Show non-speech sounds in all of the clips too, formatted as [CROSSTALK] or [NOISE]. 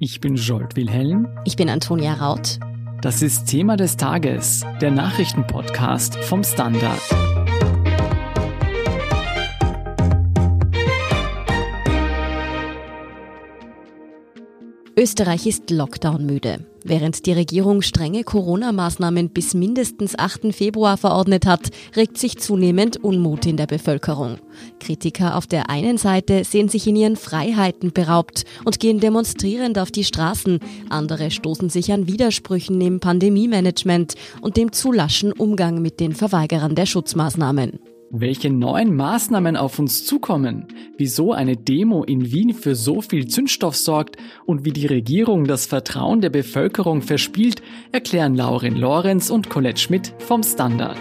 Ich bin Jolt Wilhelm. Ich bin Antonia Raut. Das ist Thema des Tages, der Nachrichtenpodcast vom Standard. Österreich ist Lockdown-müde. Während die Regierung strenge Corona-Maßnahmen bis mindestens 8. Februar verordnet hat, regt sich zunehmend Unmut in der Bevölkerung. Kritiker auf der einen Seite sehen sich in ihren Freiheiten beraubt und gehen demonstrierend auf die Straßen. Andere stoßen sich an Widersprüchen im Pandemie-Management und dem zu laschen Umgang mit den Verweigerern der Schutzmaßnahmen. Welche neuen Maßnahmen auf uns zukommen, wieso eine Demo in Wien für so viel Zündstoff sorgt und wie die Regierung das Vertrauen der Bevölkerung verspielt, erklären Laurin Lorenz und Colette Schmidt vom Standard.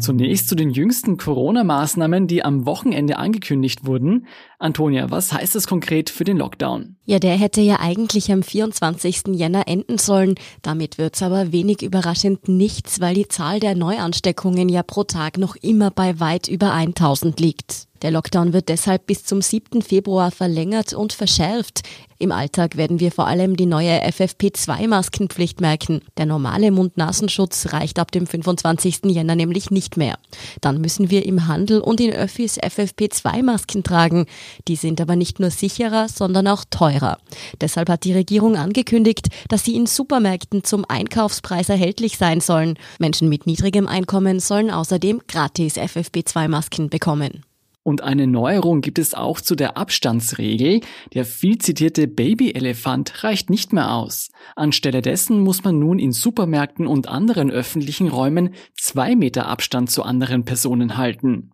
Zunächst zu den jüngsten Corona-Maßnahmen, die am Wochenende angekündigt wurden. Antonia, was heißt das konkret für den Lockdown? Ja, der hätte ja eigentlich am 24. Jänner enden sollen. Damit wird's aber wenig überraschend nichts, weil die Zahl der Neuansteckungen ja pro Tag noch immer bei weit über 1000 liegt. Der Lockdown wird deshalb bis zum 7. Februar verlängert und verschärft. Im Alltag werden wir vor allem die neue FFP2-Maskenpflicht merken. Der normale Mund-Nasenschutz reicht ab dem 25. Jänner nämlich nicht mehr. Dann müssen wir im Handel und in Öffis FFP2-Masken tragen. Die sind aber nicht nur sicherer, sondern auch teurer. Deshalb hat die Regierung angekündigt, dass sie in Supermärkten zum Einkaufspreis erhältlich sein sollen. Menschen mit niedrigem Einkommen sollen außerdem gratis FFP2-Masken bekommen. Und eine Neuerung gibt es auch zu der Abstandsregel. Der viel zitierte Babyelefant reicht nicht mehr aus. Anstelle dessen muss man nun in Supermärkten und anderen öffentlichen Räumen zwei Meter Abstand zu anderen Personen halten.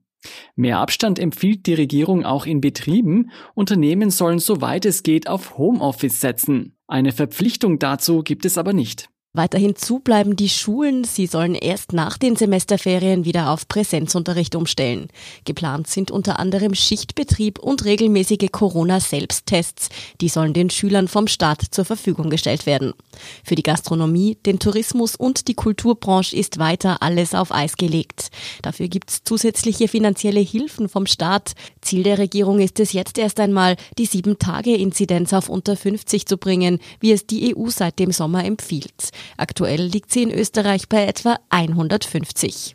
Mehr Abstand empfiehlt die Regierung auch in Betrieben. Unternehmen sollen soweit es geht auf Homeoffice setzen. Eine Verpflichtung dazu gibt es aber nicht. Weiterhin zu bleiben die Schulen. Sie sollen erst nach den Semesterferien wieder auf Präsenzunterricht umstellen. Geplant sind unter anderem Schichtbetrieb und regelmäßige Corona-Selbsttests. Die sollen den Schülern vom Staat zur Verfügung gestellt werden. Für die Gastronomie, den Tourismus und die Kulturbranche ist weiter alles auf Eis gelegt. Dafür gibt's zusätzliche finanzielle Hilfen vom Staat. Ziel der Regierung ist es jetzt erst einmal, die Sieben-Tage-Inzidenz auf unter 50 zu bringen, wie es die EU seit dem Sommer empfiehlt. Aktuell liegt sie in Österreich bei etwa 150.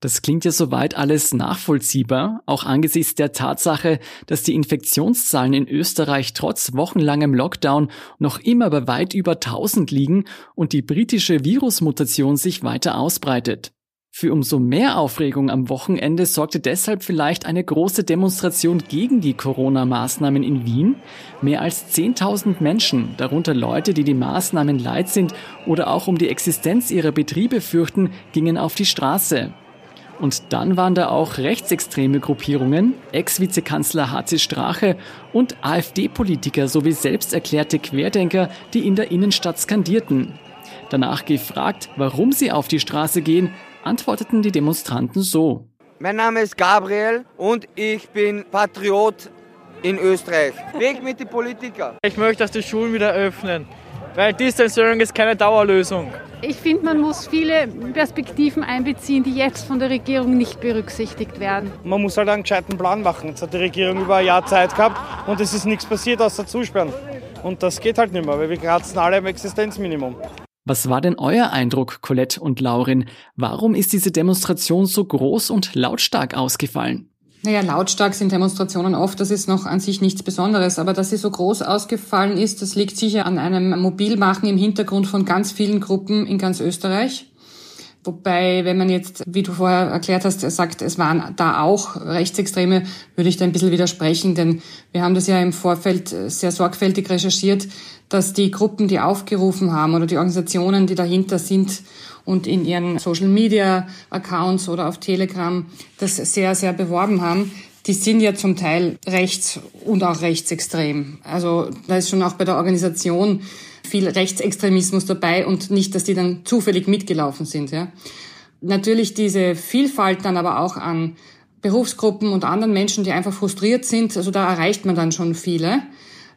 Das klingt ja soweit alles nachvollziehbar, auch angesichts der Tatsache, dass die Infektionszahlen in Österreich trotz wochenlangem Lockdown noch immer bei weit über 1000 liegen und die britische Virusmutation sich weiter ausbreitet. Für umso mehr Aufregung am Wochenende sorgte deshalb vielleicht eine große Demonstration gegen die Corona-Maßnahmen in Wien. Mehr als 10.000 Menschen, darunter Leute, die die Maßnahmen leid sind oder auch um die Existenz ihrer Betriebe fürchten, gingen auf die Straße. Und dann waren da auch rechtsextreme Gruppierungen, Ex-Vizekanzler HC Strache und AfD-Politiker sowie selbsterklärte Querdenker, die in der Innenstadt skandierten. Danach gefragt, warum sie auf die Straße gehen, antworteten die Demonstranten so. Mein Name ist Gabriel und ich bin Patriot in Österreich. Weg mit den Politikern. Ich möchte, dass die Schulen wieder öffnen, weil Distance Learning ist keine Dauerlösung. Ich finde, man muss viele Perspektiven einbeziehen, die jetzt von der Regierung nicht berücksichtigt werden. Man muss halt einen gescheiten Plan machen. Jetzt hat die Regierung über ein Jahr Zeit gehabt und es ist nichts passiert außer Zusperren. Und das geht halt nicht mehr, weil wir kratzen alle am Existenzminimum. Was war denn euer Eindruck, Colette und Laurin? Warum ist diese Demonstration so groß und lautstark ausgefallen? Naja, lautstark sind Demonstrationen oft, das ist noch an sich nichts Besonderes. Aber dass sie so groß ausgefallen ist, das liegt sicher an einem Mobilmachen im Hintergrund von ganz vielen Gruppen in ganz Österreich. Wobei, wenn man jetzt, wie du vorher erklärt hast, sagt, es waren da auch Rechtsextreme, würde ich da ein bisschen widersprechen, denn wir haben das ja im Vorfeld sehr sorgfältig recherchiert, dass die Gruppen, die aufgerufen haben oder die Organisationen, die dahinter sind und in ihren Social Media Accounts oder auf Telegram das sehr, sehr beworben haben, die sind ja zum Teil rechts und auch rechtsextrem. Also da ist schon auch bei der Organisation viel Rechtsextremismus dabei und nicht, dass die dann zufällig mitgelaufen sind. Ja. Natürlich diese Vielfalt dann aber auch an Berufsgruppen und anderen Menschen, die einfach frustriert sind. Also da erreicht man dann schon viele,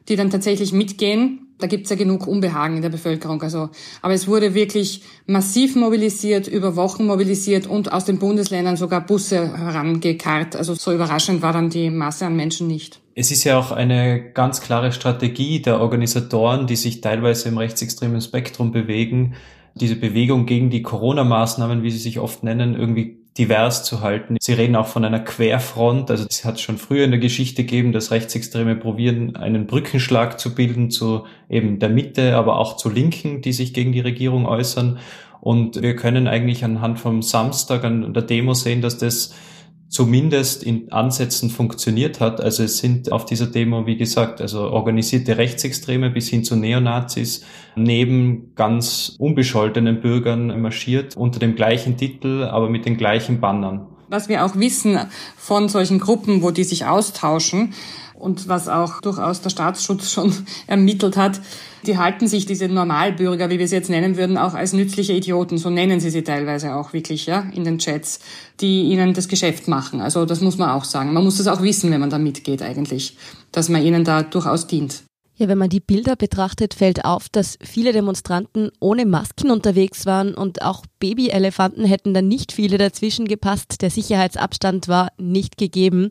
die dann tatsächlich mitgehen. Da gibt's ja genug Unbehagen in der Bevölkerung. Also, aber es wurde wirklich massiv mobilisiert, über Wochen mobilisiert und aus den Bundesländern sogar Busse herangekarrt. Also so überraschend war dann die Masse an Menschen nicht. Es ist ja auch eine ganz klare Strategie der Organisatoren, die sich teilweise im rechtsextremen Spektrum bewegen, diese Bewegung gegen die Corona-Maßnahmen, wie sie sich oft nennen, irgendwie divers zu halten. Sie reden auch von einer Querfront. Also es hat schon früher in der Geschichte gegeben, dass Rechtsextreme probieren, einen Brückenschlag zu bilden zu eben der Mitte, aber auch zu Linken, die sich gegen die Regierung äußern. Und wir können eigentlich anhand vom Samstag an der Demo sehen, dass das zumindest in Ansätzen funktioniert hat. Also es sind auf dieser Demo, wie gesagt, also organisierte Rechtsextreme bis hin zu Neonazis neben ganz unbescholtenen Bürgern marschiert unter dem gleichen Titel, aber mit den gleichen Bannern. Was wir auch wissen von solchen Gruppen, wo die sich austauschen, und was auch durchaus der Staatsschutz schon [LAUGHS] ermittelt hat, die halten sich diese Normalbürger, wie wir sie jetzt nennen würden, auch als nützliche Idioten. So nennen sie sie teilweise auch wirklich, ja, in den Chats, die ihnen das Geschäft machen. Also das muss man auch sagen. Man muss das auch wissen, wenn man da mitgeht eigentlich, dass man ihnen da durchaus dient. Ja, wenn man die Bilder betrachtet, fällt auf, dass viele Demonstranten ohne Masken unterwegs waren und auch Babyelefanten hätten dann nicht viele dazwischen gepasst. Der Sicherheitsabstand war nicht gegeben.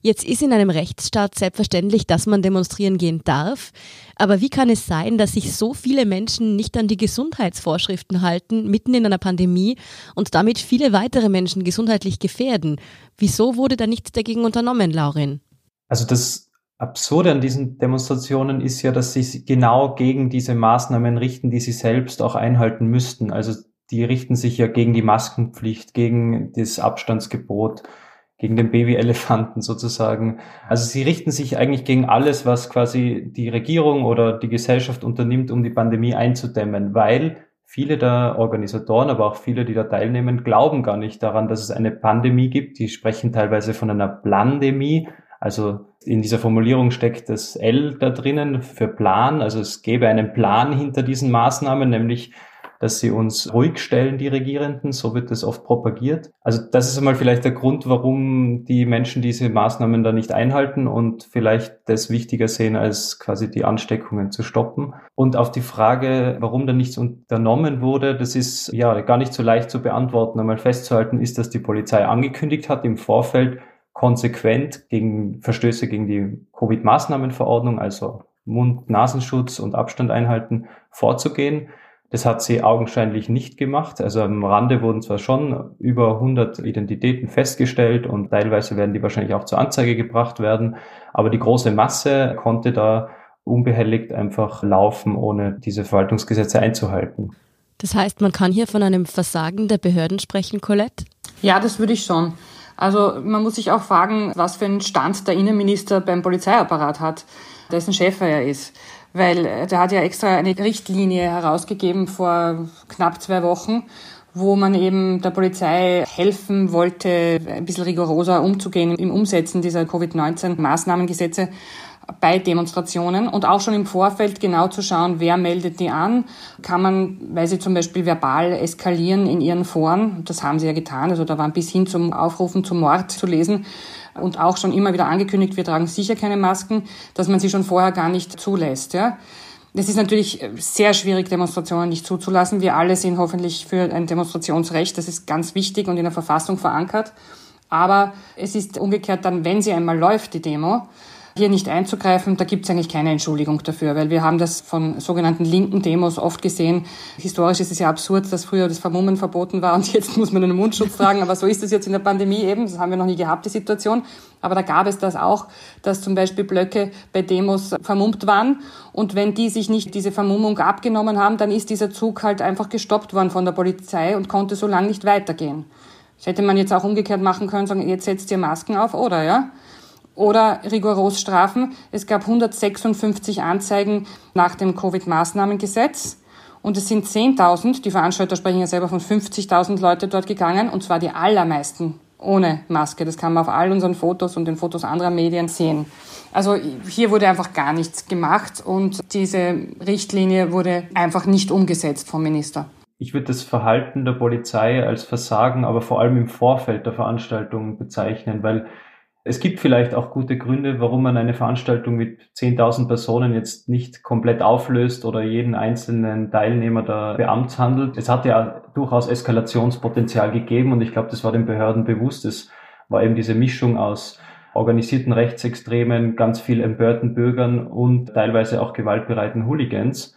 Jetzt ist in einem Rechtsstaat selbstverständlich, dass man demonstrieren gehen darf. Aber wie kann es sein, dass sich so viele Menschen nicht an die Gesundheitsvorschriften halten, mitten in einer Pandemie und damit viele weitere Menschen gesundheitlich gefährden? Wieso wurde da nichts dagegen unternommen, Laurin? Also das Absurde an diesen Demonstrationen ist ja, dass sie genau gegen diese Maßnahmen richten, die sie selbst auch einhalten müssten. Also die richten sich ja gegen die Maskenpflicht, gegen das Abstandsgebot, gegen den Babyelefanten sozusagen. Also sie richten sich eigentlich gegen alles, was quasi die Regierung oder die Gesellschaft unternimmt, um die Pandemie einzudämmen, weil viele der Organisatoren, aber auch viele, die da teilnehmen, glauben gar nicht daran, dass es eine Pandemie gibt. Die sprechen teilweise von einer Plandemie. Also in dieser Formulierung steckt das L da drinnen für Plan. Also es gäbe einen Plan hinter diesen Maßnahmen, nämlich dass sie uns ruhig stellen, die Regierenden. So wird das oft propagiert. Also das ist einmal vielleicht der Grund, warum die Menschen diese Maßnahmen da nicht einhalten und vielleicht das wichtiger sehen, als quasi die Ansteckungen zu stoppen. Und auf die Frage, warum da nichts unternommen wurde, das ist ja gar nicht so leicht zu beantworten. Einmal festzuhalten ist, dass die Polizei angekündigt hat im Vorfeld, konsequent gegen Verstöße gegen die Covid-Maßnahmenverordnung, also Mund-Nasenschutz und Abstand einhalten, vorzugehen. Das hat sie augenscheinlich nicht gemacht. Also am Rande wurden zwar schon über 100 Identitäten festgestellt und teilweise werden die wahrscheinlich auch zur Anzeige gebracht werden, aber die große Masse konnte da unbehelligt einfach laufen, ohne diese Verwaltungsgesetze einzuhalten. Das heißt, man kann hier von einem Versagen der Behörden sprechen, Colette? Ja, das würde ich schon. Also man muss sich auch fragen, was für einen Stand der Innenminister beim Polizeiapparat hat, dessen Chef er ist weil äh, der hat ja extra eine Richtlinie herausgegeben vor knapp zwei Wochen, wo man eben der Polizei helfen wollte, ein bisschen rigoroser umzugehen im Umsetzen dieser Covid-19-Maßnahmengesetze bei Demonstrationen und auch schon im Vorfeld genau zu schauen, wer meldet die an. Kann man, weil sie zum Beispiel verbal eskalieren in ihren Foren, das haben sie ja getan, also da waren bis hin zum Aufrufen zum Mord zu lesen und auch schon immer wieder angekündigt, wir tragen sicher keine Masken, dass man sie schon vorher gar nicht zulässt. Ja. Es ist natürlich sehr schwierig, Demonstrationen nicht zuzulassen. Wir alle sind hoffentlich für ein Demonstrationsrecht. Das ist ganz wichtig und in der Verfassung verankert. Aber es ist umgekehrt dann, wenn sie einmal läuft, die Demo, hier nicht einzugreifen, da gibt es eigentlich keine Entschuldigung dafür, weil wir haben das von sogenannten linken Demos oft gesehen. Historisch ist es ja absurd, dass früher das Vermummen verboten war und jetzt muss man einen Mundschutz tragen, aber so ist es jetzt in der Pandemie eben, das haben wir noch nie gehabt, die Situation. Aber da gab es das auch, dass zum Beispiel Blöcke bei Demos vermummt waren und wenn die sich nicht diese Vermummung abgenommen haben, dann ist dieser Zug halt einfach gestoppt worden von der Polizei und konnte so lange nicht weitergehen. Das hätte man jetzt auch umgekehrt machen können, sagen, jetzt setzt ihr Masken auf, oder, ja? Oder rigoros strafen. Es gab 156 Anzeigen nach dem Covid-Maßnahmengesetz. Und es sind 10.000, die Veranstalter sprechen ja selber von 50.000 Leute dort gegangen, und zwar die allermeisten ohne Maske. Das kann man auf all unseren Fotos und den Fotos anderer Medien sehen. Also hier wurde einfach gar nichts gemacht und diese Richtlinie wurde einfach nicht umgesetzt vom Minister. Ich würde das Verhalten der Polizei als Versagen, aber vor allem im Vorfeld der Veranstaltung bezeichnen, weil es gibt vielleicht auch gute Gründe, warum man eine Veranstaltung mit 10.000 Personen jetzt nicht komplett auflöst oder jeden einzelnen Teilnehmer da beamtshandelt. Es hat ja durchaus Eskalationspotenzial gegeben und ich glaube, das war den Behörden bewusst. Es war eben diese Mischung aus organisierten Rechtsextremen, ganz viel empörten Bürgern und teilweise auch gewaltbereiten Hooligans.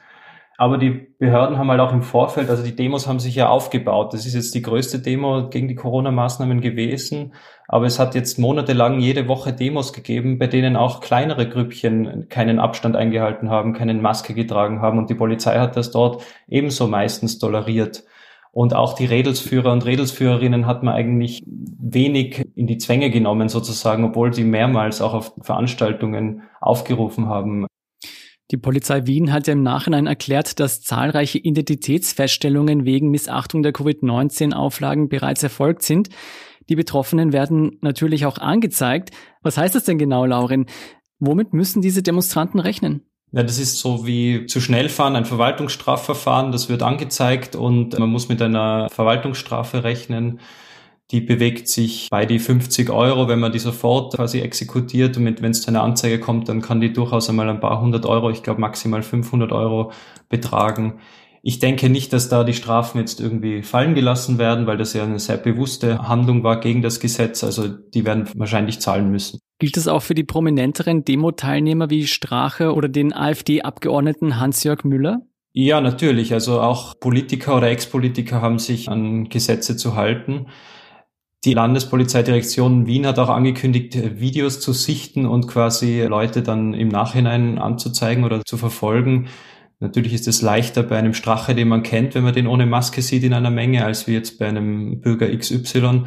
Aber die Behörden haben halt auch im Vorfeld, also die Demos haben sich ja aufgebaut. Das ist jetzt die größte Demo gegen die Corona-Maßnahmen gewesen. Aber es hat jetzt monatelang jede Woche Demos gegeben, bei denen auch kleinere Grüppchen keinen Abstand eingehalten haben, keine Maske getragen haben. Und die Polizei hat das dort ebenso meistens toleriert. Und auch die Redelsführer und Redelsführerinnen hat man eigentlich wenig in die Zwänge genommen sozusagen, obwohl sie mehrmals auch auf Veranstaltungen aufgerufen haben, die Polizei Wien hat ja im Nachhinein erklärt, dass zahlreiche Identitätsfeststellungen wegen Missachtung der Covid-19-Auflagen bereits erfolgt sind. Die Betroffenen werden natürlich auch angezeigt. Was heißt das denn genau, Laurin? Womit müssen diese Demonstranten rechnen? Ja, das ist so wie zu schnell fahren, ein Verwaltungsstrafverfahren, das wird angezeigt und man muss mit einer Verwaltungsstrafe rechnen. Die bewegt sich bei die 50 Euro, wenn man die sofort quasi exekutiert und wenn es zu einer Anzeige kommt, dann kann die durchaus einmal ein paar hundert Euro, ich glaube maximal 500 Euro betragen. Ich denke nicht, dass da die Strafen jetzt irgendwie fallen gelassen werden, weil das ja eine sehr bewusste Handlung war gegen das Gesetz. Also die werden wahrscheinlich zahlen müssen. Gilt das auch für die prominenteren Demo-Teilnehmer wie Strache oder den AfD-Abgeordneten Hans-Jörg Müller? Ja, natürlich. Also auch Politiker oder Ex-Politiker haben sich an Gesetze zu halten. Die Landespolizeidirektion Wien hat auch angekündigt, Videos zu sichten und quasi Leute dann im Nachhinein anzuzeigen oder zu verfolgen. Natürlich ist es leichter bei einem Strache, den man kennt, wenn man den ohne Maske sieht in einer Menge, als wie jetzt bei einem Bürger XY.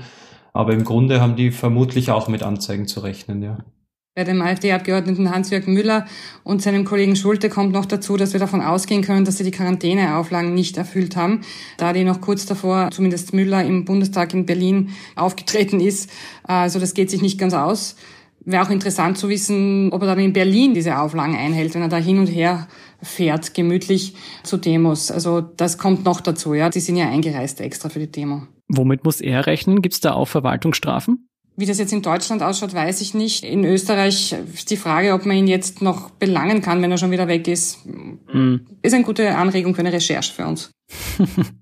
Aber im Grunde haben die vermutlich auch mit Anzeigen zu rechnen, ja. Bei dem AfD-Abgeordneten Hans-Jörg Müller und seinem Kollegen Schulte kommt noch dazu, dass wir davon ausgehen können, dass sie die Quarantäneauflagen nicht erfüllt haben, da die noch kurz davor, zumindest Müller im Bundestag in Berlin aufgetreten ist. Also das geht sich nicht ganz aus. Wäre auch interessant zu wissen, ob er dann in Berlin diese Auflagen einhält, wenn er da hin und her fährt, gemütlich zu Demos. Also das kommt noch dazu, ja. Die sind ja eingereist extra für die Demo. Womit muss er rechnen? Gibt es da auch Verwaltungsstrafen? Wie das jetzt in Deutschland ausschaut, weiß ich nicht. In Österreich ist die Frage, ob man ihn jetzt noch belangen kann, wenn er schon wieder weg ist. Mhm. Ist eine gute Anregung für eine Recherche für uns. [LAUGHS]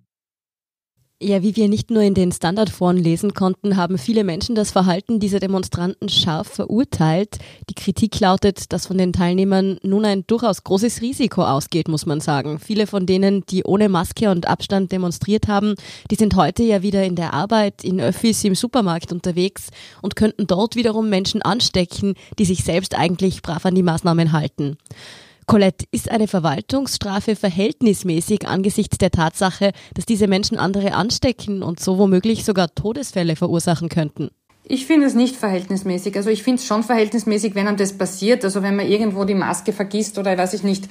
Ja, wie wir nicht nur in den Standardforen lesen konnten, haben viele Menschen das Verhalten dieser Demonstranten scharf verurteilt. Die Kritik lautet, dass von den Teilnehmern nun ein durchaus großes Risiko ausgeht, muss man sagen. Viele von denen, die ohne Maske und Abstand demonstriert haben, die sind heute ja wieder in der Arbeit, in Öffis, im Supermarkt unterwegs und könnten dort wiederum Menschen anstecken, die sich selbst eigentlich brav an die Maßnahmen halten. Colette, ist eine Verwaltungsstrafe verhältnismäßig angesichts der Tatsache, dass diese Menschen andere anstecken und so womöglich sogar Todesfälle verursachen könnten? Ich finde es nicht verhältnismäßig. Also ich finde es schon verhältnismäßig, wenn einem das passiert. Also wenn man irgendwo die Maske vergisst oder, weiß ich nicht,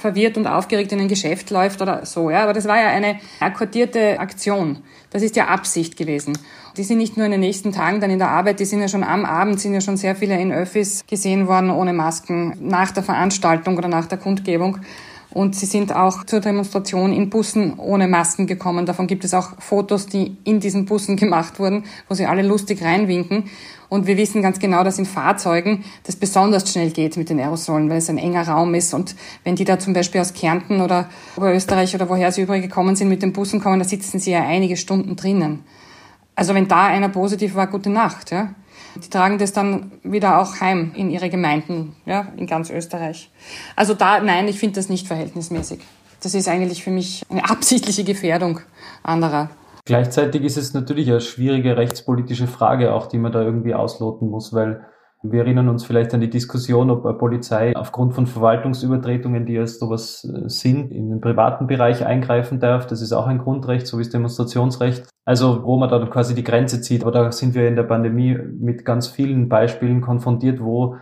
verwirrt und aufgeregt in ein Geschäft läuft oder so. Ja, aber das war ja eine akkordierte Aktion. Das ist ja Absicht gewesen. Die sind nicht nur in den nächsten Tagen dann in der Arbeit, die sind ja schon am Abend, sind ja schon sehr viele in Öffis gesehen worden ohne Masken nach der Veranstaltung oder nach der Kundgebung. Und sie sind auch zur Demonstration in Bussen ohne Masken gekommen. Davon gibt es auch Fotos, die in diesen Bussen gemacht wurden, wo sie alle lustig reinwinken. Und wir wissen ganz genau, dass in Fahrzeugen das besonders schnell geht mit den Aerosolen, weil es ein enger Raum ist. Und wenn die da zum Beispiel aus Kärnten oder Oberösterreich oder woher sie übrigens gekommen sind, mit den Bussen kommen, da sitzen sie ja einige Stunden drinnen. Also wenn da einer positiv war, gute Nacht, ja. Die tragen das dann wieder auch heim in ihre Gemeinden, ja, in ganz Österreich. Also da, nein, ich finde das nicht verhältnismäßig. Das ist eigentlich für mich eine absichtliche Gefährdung anderer. Gleichzeitig ist es natürlich eine schwierige rechtspolitische Frage auch, die man da irgendwie ausloten muss, weil wir erinnern uns vielleicht an die Diskussion, ob eine Polizei aufgrund von Verwaltungsübertretungen, die als sowas äh, sind, in den privaten Bereich eingreifen darf. Das ist auch ein Grundrecht, so wie das Demonstrationsrecht. Also wo man dann quasi die Grenze zieht. Aber da sind wir in der Pandemie mit ganz vielen Beispielen konfrontiert, wo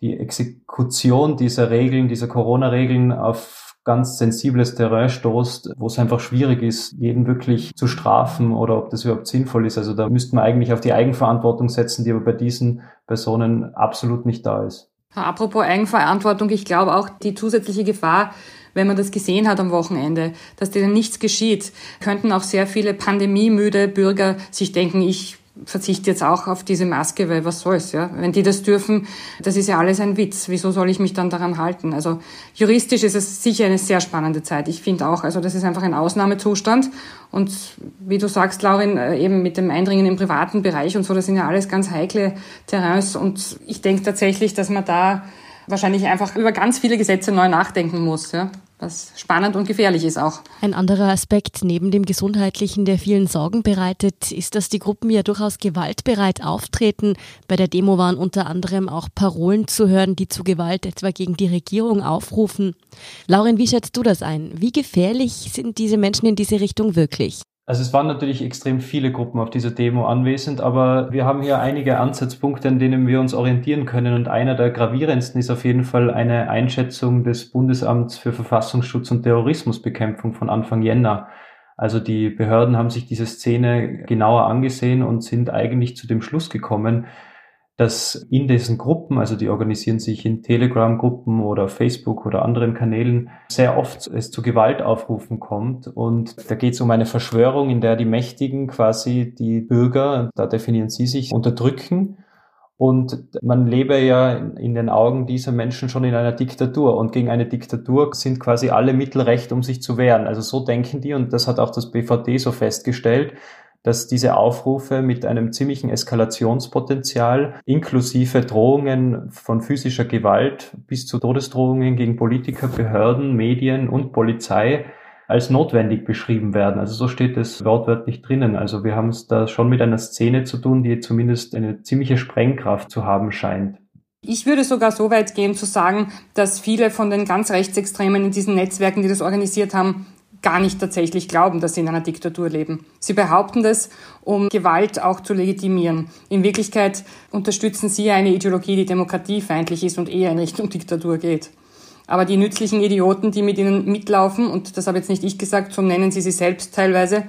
die Exekution dieser Regeln, dieser Corona-Regeln auf ganz sensibles Terrain stoßt, wo es einfach schwierig ist, jeden wirklich zu strafen oder ob das überhaupt sinnvoll ist. Also da müsste man eigentlich auf die Eigenverantwortung setzen, die aber bei diesen Personen absolut nicht da ist. Apropos Eigenverantwortung, ich glaube auch die zusätzliche Gefahr, wenn man das gesehen hat am Wochenende, dass denen nichts geschieht, könnten auch sehr viele pandemiemüde Bürger sich denken, ich verzichte jetzt auch auf diese Maske, weil was soll's, ja? Wenn die das dürfen, das ist ja alles ein Witz. Wieso soll ich mich dann daran halten? Also juristisch ist es sicher eine sehr spannende Zeit. Ich finde auch, also das ist einfach ein Ausnahmezustand. Und wie du sagst, Laurin, äh, eben mit dem Eindringen im privaten Bereich und so, das sind ja alles ganz heikle Terrains. Und ich denke tatsächlich, dass man da wahrscheinlich einfach über ganz viele Gesetze neu nachdenken muss. Ja? Was spannend und gefährlich ist auch. Ein anderer Aspekt neben dem gesundheitlichen, der vielen Sorgen bereitet, ist, dass die Gruppen ja durchaus gewaltbereit auftreten. Bei der Demo waren unter anderem auch Parolen zu hören, die zu Gewalt etwa gegen die Regierung aufrufen. Lauren, wie schätzt du das ein? Wie gefährlich sind diese Menschen in diese Richtung wirklich? Also es waren natürlich extrem viele Gruppen auf dieser Demo anwesend, aber wir haben hier einige Ansatzpunkte, an denen wir uns orientieren können. Und einer der gravierendsten ist auf jeden Fall eine Einschätzung des Bundesamts für Verfassungsschutz und Terrorismusbekämpfung von Anfang Jänner. Also die Behörden haben sich diese Szene genauer angesehen und sind eigentlich zu dem Schluss gekommen, dass in diesen Gruppen, also die organisieren sich in Telegram-Gruppen oder Facebook oder anderen Kanälen, sehr oft es zu Gewaltaufrufen kommt. Und da geht es um eine Verschwörung, in der die Mächtigen quasi die Bürger, da definieren sie sich, unterdrücken. Und man lebe ja in den Augen dieser Menschen schon in einer Diktatur. Und gegen eine Diktatur sind quasi alle Mittel recht, um sich zu wehren. Also so denken die, und das hat auch das BVD so festgestellt, dass diese Aufrufe mit einem ziemlichen Eskalationspotenzial inklusive Drohungen von physischer Gewalt bis zu Todesdrohungen gegen Politiker, Behörden, Medien und Polizei als notwendig beschrieben werden. Also so steht es wortwörtlich drinnen. Also wir haben es da schon mit einer Szene zu tun, die zumindest eine ziemliche Sprengkraft zu haben scheint. Ich würde sogar so weit gehen zu sagen, dass viele von den ganz Rechtsextremen in diesen Netzwerken, die das organisiert haben, gar nicht tatsächlich glauben, dass sie in einer Diktatur leben. Sie behaupten das, um Gewalt auch zu legitimieren. In Wirklichkeit unterstützen sie eine Ideologie, die demokratiefeindlich ist und eher in Richtung Diktatur geht. Aber die nützlichen Idioten, die mit ihnen mitlaufen, und das habe jetzt nicht ich gesagt, so nennen sie sie selbst teilweise,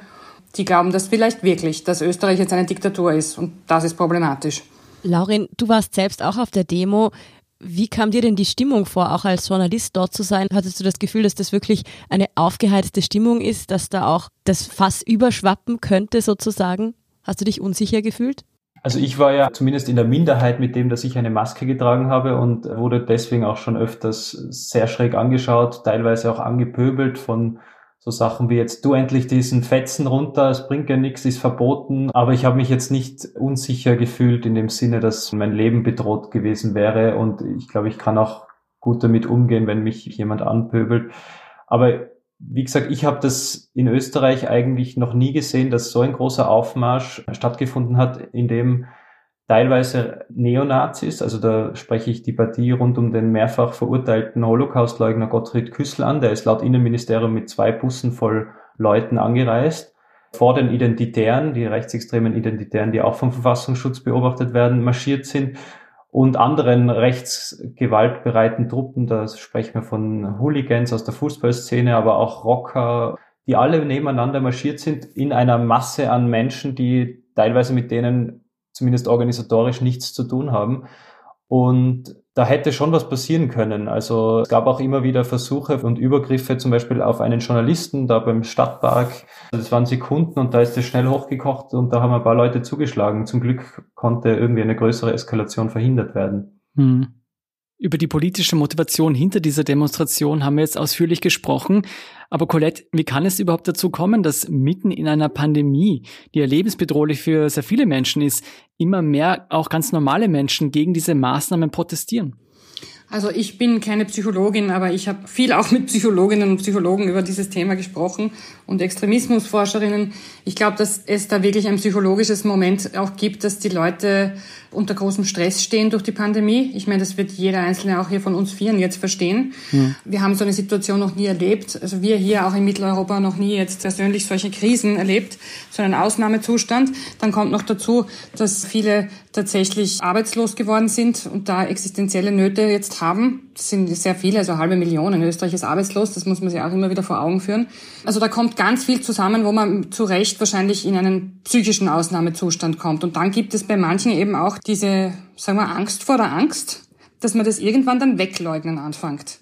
die glauben das vielleicht wirklich, dass Österreich jetzt eine Diktatur ist. Und das ist problematisch. Laurin, du warst selbst auch auf der Demo. Wie kam dir denn die Stimmung vor, auch als Journalist dort zu sein? Hattest du das Gefühl, dass das wirklich eine aufgeheizte Stimmung ist, dass da auch das Fass überschwappen könnte sozusagen? Hast du dich unsicher gefühlt? Also ich war ja zumindest in der Minderheit mit dem, dass ich eine Maske getragen habe und wurde deswegen auch schon öfters sehr schräg angeschaut, teilweise auch angepöbelt von so Sachen wie jetzt, du endlich diesen Fetzen runter, es bringt ja nichts, ist verboten. Aber ich habe mich jetzt nicht unsicher gefühlt in dem Sinne, dass mein Leben bedroht gewesen wäre. Und ich glaube, ich kann auch gut damit umgehen, wenn mich jemand anpöbelt. Aber wie gesagt, ich habe das in Österreich eigentlich noch nie gesehen, dass so ein großer Aufmarsch stattgefunden hat, in dem teilweise Neonazis, also da spreche ich die Partie rund um den mehrfach verurteilten Holocaustleugner Gottfried Küssel an, der ist laut Innenministerium mit zwei Bussen voll Leuten angereist, vor den Identitären, die rechtsextremen Identitären, die auch vom Verfassungsschutz beobachtet werden, marschiert sind und anderen rechtsgewaltbereiten Truppen, da sprechen wir von Hooligans aus der Fußballszene, aber auch Rocker, die alle nebeneinander marschiert sind in einer Masse an Menschen, die teilweise mit denen zumindest organisatorisch nichts zu tun haben. Und da hätte schon was passieren können. Also es gab auch immer wieder Versuche und Übergriffe, zum Beispiel auf einen Journalisten da beim Stadtpark. Das waren Sekunden und da ist es schnell hochgekocht und da haben ein paar Leute zugeschlagen. Zum Glück konnte irgendwie eine größere Eskalation verhindert werden. Hm. Über die politische Motivation hinter dieser Demonstration haben wir jetzt ausführlich gesprochen. Aber Colette, wie kann es überhaupt dazu kommen, dass mitten in einer Pandemie, die ja lebensbedrohlich für sehr viele Menschen ist, immer mehr auch ganz normale Menschen gegen diese Maßnahmen protestieren? Also ich bin keine Psychologin, aber ich habe viel auch mit Psychologinnen und Psychologen über dieses Thema gesprochen und Extremismusforscherinnen. Ich glaube, dass es da wirklich ein psychologisches Moment auch gibt, dass die Leute unter großem Stress stehen durch die Pandemie. Ich meine, das wird jeder Einzelne auch hier von uns Vieren jetzt verstehen. Mhm. Wir haben so eine Situation noch nie erlebt. Also wir hier auch in Mitteleuropa noch nie jetzt persönlich solche Krisen erlebt, so einen Ausnahmezustand. Dann kommt noch dazu, dass viele tatsächlich arbeitslos geworden sind und da existenzielle Nöte jetzt haben. Das sind sehr viele, also halbe Million. In Österreich ist arbeitslos, das muss man sich auch immer wieder vor Augen führen. Also da kommt ganz viel zusammen, wo man zu Recht wahrscheinlich in einen psychischen Ausnahmezustand kommt. Und dann gibt es bei manchen eben auch diese, sagen wir, Angst vor der Angst, dass man das irgendwann dann wegleugnen anfängt.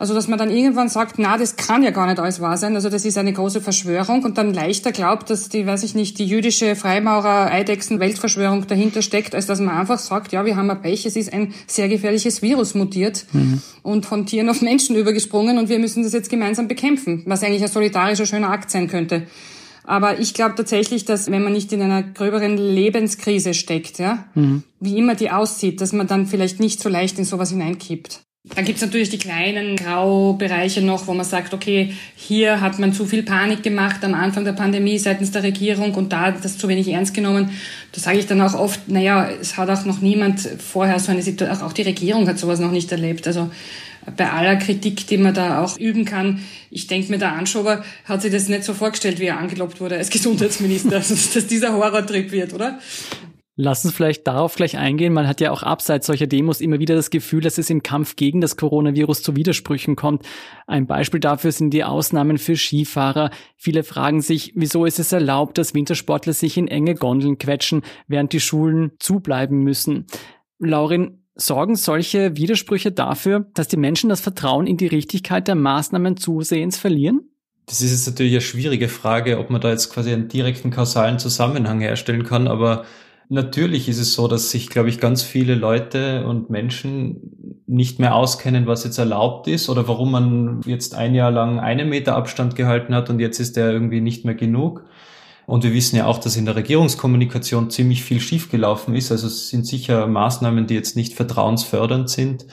Also dass man dann irgendwann sagt, na, das kann ja gar nicht alles wahr sein. Also das ist eine große Verschwörung und dann leichter glaubt, dass die, weiß ich nicht, die jüdische Freimaurer Eidechsen Weltverschwörung dahinter steckt, als dass man einfach sagt, ja, wir haben ein Pech, es ist ein sehr gefährliches Virus mutiert mhm. und von Tieren auf Menschen übergesprungen und wir müssen das jetzt gemeinsam bekämpfen, was eigentlich ein solidarischer, schöner Akt sein könnte. Aber ich glaube tatsächlich, dass wenn man nicht in einer gröberen Lebenskrise steckt, ja, mhm. wie immer die aussieht, dass man dann vielleicht nicht so leicht in sowas hineinkippt. Dann gibt's natürlich die kleinen Graubereiche noch, wo man sagt, okay, hier hat man zu viel Panik gemacht am Anfang der Pandemie seitens der Regierung und da das zu wenig ernst genommen. Da sage ich dann auch oft, naja, es hat auch noch niemand vorher so eine Situation, auch die Regierung hat sowas noch nicht erlebt. Also bei aller Kritik, die man da auch üben kann, ich denke mir, der Anschober hat sich das nicht so vorgestellt, wie er angelobt wurde als Gesundheitsminister, [LAUGHS] dass dieser Horrortrip wird, oder? Lass uns vielleicht darauf gleich eingehen. Man hat ja auch abseits solcher Demos immer wieder das Gefühl, dass es im Kampf gegen das Coronavirus zu Widersprüchen kommt. Ein Beispiel dafür sind die Ausnahmen für Skifahrer. Viele fragen sich, wieso ist es erlaubt, dass Wintersportler sich in enge Gondeln quetschen, während die Schulen zubleiben müssen. Laurin, sorgen solche Widersprüche dafür, dass die Menschen das Vertrauen in die Richtigkeit der Maßnahmen zusehends verlieren? Das ist jetzt natürlich eine schwierige Frage, ob man da jetzt quasi einen direkten kausalen Zusammenhang herstellen kann, aber Natürlich ist es so, dass sich, glaube ich, ganz viele Leute und Menschen nicht mehr auskennen, was jetzt erlaubt ist oder warum man jetzt ein Jahr lang einen Meter Abstand gehalten hat und jetzt ist der irgendwie nicht mehr genug. Und wir wissen ja auch, dass in der Regierungskommunikation ziemlich viel schiefgelaufen ist. Also es sind sicher Maßnahmen, die jetzt nicht vertrauensfördernd sind.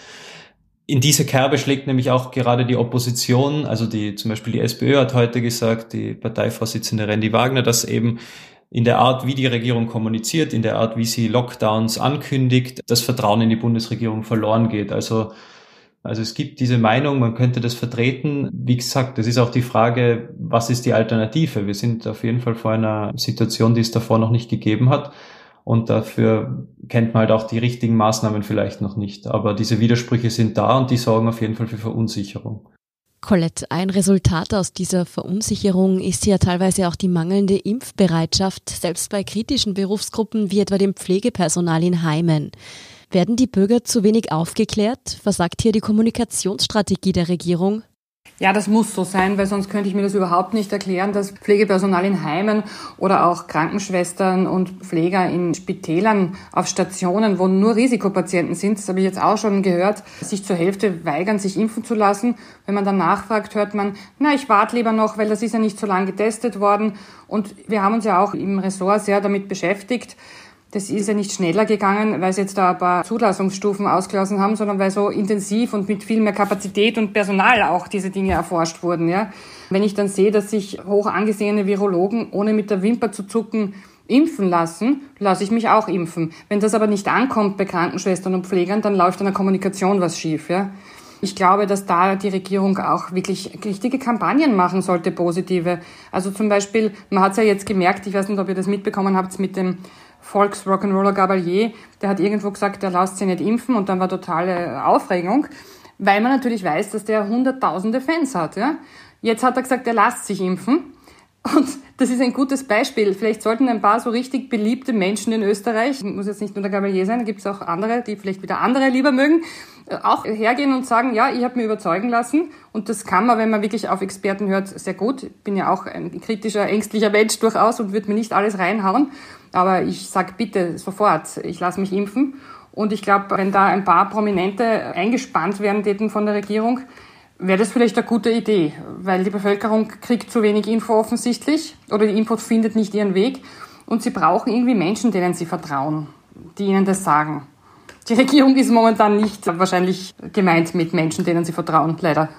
In diese Kerbe schlägt nämlich auch gerade die Opposition, also die, zum Beispiel die SPÖ hat heute gesagt, die Parteivorsitzende Randy Wagner, dass eben in der Art, wie die Regierung kommuniziert, in der Art, wie sie Lockdowns ankündigt, das Vertrauen in die Bundesregierung verloren geht. Also, also es gibt diese Meinung, man könnte das vertreten. Wie gesagt, das ist auch die Frage, was ist die Alternative? Wir sind auf jeden Fall vor einer Situation, die es davor noch nicht gegeben hat. Und dafür kennt man halt auch die richtigen Maßnahmen vielleicht noch nicht. Aber diese Widersprüche sind da und die sorgen auf jeden Fall für Verunsicherung. Colette, ein Resultat aus dieser Verunsicherung ist ja teilweise auch die mangelnde Impfbereitschaft, selbst bei kritischen Berufsgruppen wie etwa dem Pflegepersonal in Heimen. Werden die Bürger zu wenig aufgeklärt? Versagt hier die Kommunikationsstrategie der Regierung? Ja, das muss so sein, weil sonst könnte ich mir das überhaupt nicht erklären, dass Pflegepersonal in Heimen oder auch Krankenschwestern und Pfleger in Spitälern auf Stationen, wo nur Risikopatienten sind, das habe ich jetzt auch schon gehört, sich zur Hälfte weigern, sich impfen zu lassen. Wenn man dann nachfragt, hört man, na, ich warte lieber noch, weil das ist ja nicht so lange getestet worden. Und wir haben uns ja auch im Ressort sehr damit beschäftigt, das ist ja nicht schneller gegangen, weil sie jetzt da ein paar Zulassungsstufen ausgelassen haben, sondern weil so intensiv und mit viel mehr Kapazität und Personal auch diese Dinge erforscht wurden. Ja. Wenn ich dann sehe, dass sich hoch angesehene Virologen ohne mit der Wimper zu zucken impfen lassen, lasse ich mich auch impfen. Wenn das aber nicht ankommt bei Krankenschwestern und Pflegern, dann läuft in der Kommunikation was schief. Ja. Ich glaube, dass da die Regierung auch wirklich richtige Kampagnen machen sollte, positive. Also zum Beispiel, man hat es ja jetzt gemerkt, ich weiß nicht, ob ihr das mitbekommen habt mit dem Volks-Rock'n'Roller Gabalier, der hat irgendwo gesagt, der lässt sich nicht impfen und dann war totale Aufregung, weil man natürlich weiß, dass der hunderttausende Fans hat. Ja? Jetzt hat er gesagt, er lässt sich impfen und das ist ein gutes Beispiel. Vielleicht sollten ein paar so richtig beliebte Menschen in Österreich, muss jetzt nicht nur der Gabalier sein, da gibt es auch andere, die vielleicht wieder andere lieber mögen, äh, auch hergehen und sagen, ja, ich habe mir überzeugen lassen. Und das kann man, wenn man wirklich auf Experten hört, sehr gut. Ich bin ja auch ein kritischer, ängstlicher Mensch durchaus und würde mir nicht alles reinhauen. Aber ich sag bitte sofort, ich lasse mich impfen. Und ich glaube, wenn da ein paar Prominente eingespannt werden täten von der Regierung, wäre das vielleicht eine gute Idee, weil die Bevölkerung kriegt zu wenig Info offensichtlich oder die Info findet nicht ihren Weg und sie brauchen irgendwie Menschen, denen sie vertrauen, die ihnen das sagen. Die Regierung ist momentan nicht wahrscheinlich gemeint mit Menschen, denen sie vertrauen, leider.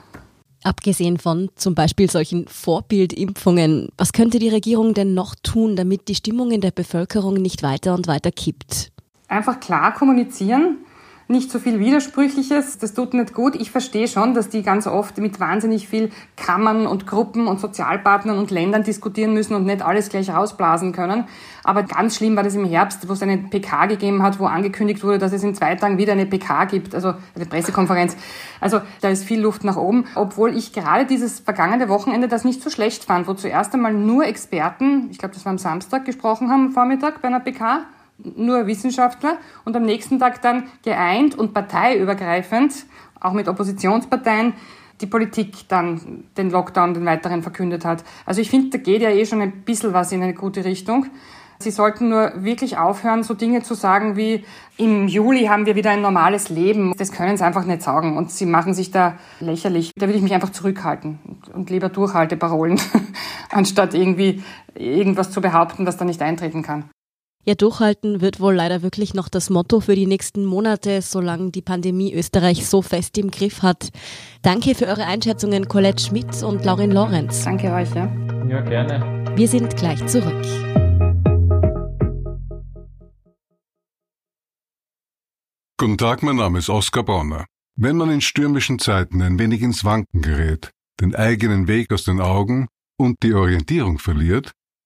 Abgesehen von zum Beispiel solchen Vorbildimpfungen, was könnte die Regierung denn noch tun, damit die Stimmung in der Bevölkerung nicht weiter und weiter kippt? Einfach klar kommunizieren, nicht so viel Widersprüchliches. Das tut nicht gut. Ich verstehe schon, dass die ganz oft mit wahnsinnig viel Kammern und Gruppen und Sozialpartnern und Ländern diskutieren müssen und nicht alles gleich rausblasen können. Aber ganz schlimm war das im Herbst, wo es eine PK gegeben hat, wo angekündigt wurde, dass es in zwei Tagen wieder eine PK gibt, also eine Pressekonferenz. Also da ist viel Luft nach oben. Obwohl ich gerade dieses vergangene Wochenende das nicht so schlecht fand, wo zuerst einmal nur Experten, ich glaube, das war am Samstag, gesprochen haben, Vormittag bei einer PK nur Wissenschaftler und am nächsten Tag dann geeint und parteiübergreifend, auch mit Oppositionsparteien, die Politik dann den Lockdown, den weiteren verkündet hat. Also ich finde, da geht ja eh schon ein bisschen was in eine gute Richtung. Sie sollten nur wirklich aufhören, so Dinge zu sagen wie, im Juli haben wir wieder ein normales Leben. Das können sie einfach nicht sagen. Und sie machen sich da lächerlich. Da würde ich mich einfach zurückhalten und lieber Durchhalteparolen, [LAUGHS] anstatt irgendwie irgendwas zu behaupten, das da nicht eintreten kann. Ja, durchhalten wird wohl leider wirklich noch das Motto für die nächsten Monate, solange die Pandemie Österreich so fest im Griff hat. Danke für eure Einschätzungen, Colette Schmidt und Laurin Lorenz. Danke euch, ja. Ja, gerne. Wir sind gleich zurück. Guten Tag, mein Name ist Oskar Bonner. Wenn man in stürmischen Zeiten ein wenig ins Wanken gerät, den eigenen Weg aus den Augen und die Orientierung verliert,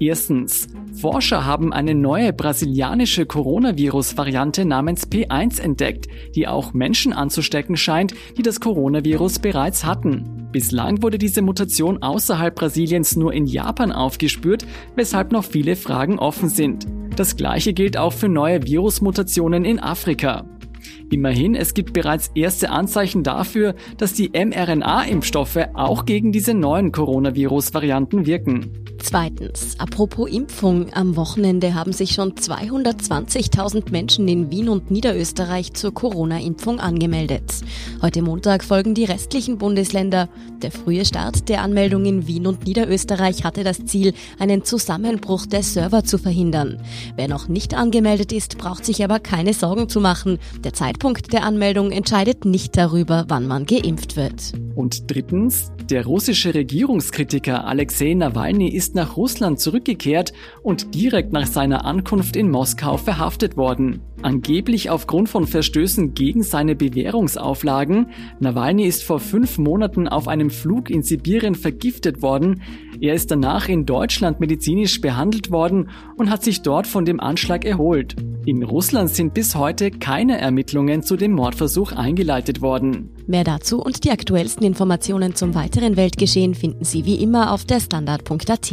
Erstens. Forscher haben eine neue brasilianische Coronavirus-Variante namens P1 entdeckt, die auch Menschen anzustecken scheint, die das Coronavirus bereits hatten. Bislang wurde diese Mutation außerhalb Brasiliens nur in Japan aufgespürt, weshalb noch viele Fragen offen sind. Das gleiche gilt auch für neue Virusmutationen in Afrika. Immerhin, es gibt bereits erste Anzeichen dafür, dass die mRNA-Impfstoffe auch gegen diese neuen Coronavirus-Varianten wirken. Zweitens, apropos Impfung, am Wochenende haben sich schon 220.000 Menschen in Wien und Niederösterreich zur Corona-Impfung angemeldet. Heute Montag folgen die restlichen Bundesländer. Der frühe Start der Anmeldung in Wien und Niederösterreich hatte das Ziel, einen Zusammenbruch der Server zu verhindern. Wer noch nicht angemeldet ist, braucht sich aber keine Sorgen zu machen. Der Zeitpunkt der Anmeldung entscheidet nicht darüber, wann man geimpft wird. Und drittens, der russische Regierungskritiker Alexei Nawalny ist nach Russland zurückgekehrt und direkt nach seiner Ankunft in Moskau verhaftet worden. Angeblich aufgrund von Verstößen gegen seine Bewährungsauflagen. Nawalny ist vor fünf Monaten auf einem Flug in Sibirien vergiftet worden. Er ist danach in Deutschland medizinisch behandelt worden und hat sich dort von dem Anschlag erholt. In Russland sind bis heute keine Ermittlungen zu dem Mordversuch eingeleitet worden. Mehr dazu und die aktuellsten Informationen zum weiteren Weltgeschehen finden Sie wie immer auf der Standard.at.